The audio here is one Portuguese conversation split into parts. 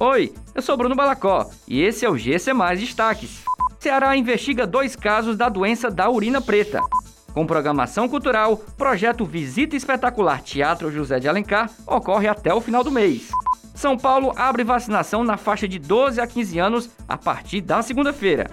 Oi, eu sou Bruno Balacó e esse é o GC Mais Destaques. Ceará investiga dois casos da doença da urina preta. Com programação cultural, projeto Visita Espetacular Teatro José de Alencar ocorre até o final do mês. São Paulo abre vacinação na faixa de 12 a 15 anos a partir da segunda-feira.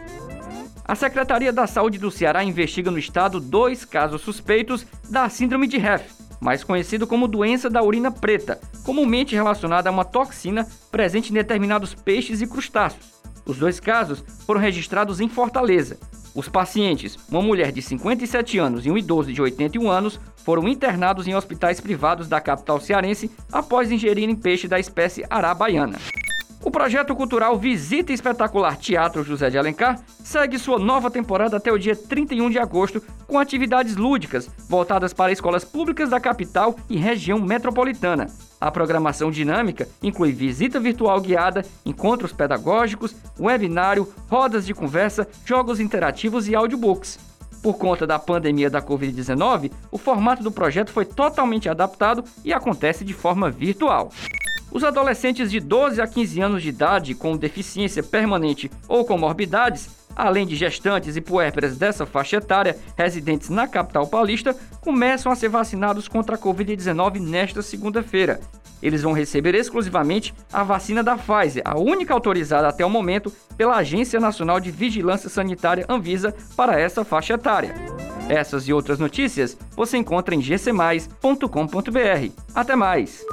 A Secretaria da Saúde do Ceará investiga no estado dois casos suspeitos da síndrome de Hef, mais conhecido como doença da urina preta, comumente relacionada a uma toxina presente em determinados peixes e crustáceos. Os dois casos foram registrados em Fortaleza. Os pacientes, uma mulher de 57 anos e um idoso de 81 anos, foram internados em hospitais privados da capital cearense após ingerirem peixe da espécie arabaiana. O projeto cultural Visita Espetacular Teatro José de Alencar segue sua nova temporada até o dia 31 de agosto, com atividades lúdicas voltadas para escolas públicas da capital e região metropolitana. A programação dinâmica inclui visita virtual guiada, encontros pedagógicos, webinário, rodas de conversa, jogos interativos e audiobooks. Por conta da pandemia da Covid-19, o formato do projeto foi totalmente adaptado e acontece de forma virtual. Os adolescentes de 12 a 15 anos de idade com deficiência permanente ou comorbidades, além de gestantes e puérperas dessa faixa etária residentes na capital paulista, começam a ser vacinados contra a Covid-19 nesta segunda-feira. Eles vão receber exclusivamente a vacina da Pfizer, a única autorizada até o momento pela Agência Nacional de Vigilância Sanitária Anvisa para essa faixa etária. Essas e outras notícias você encontra em gcmais.com.br. Até mais!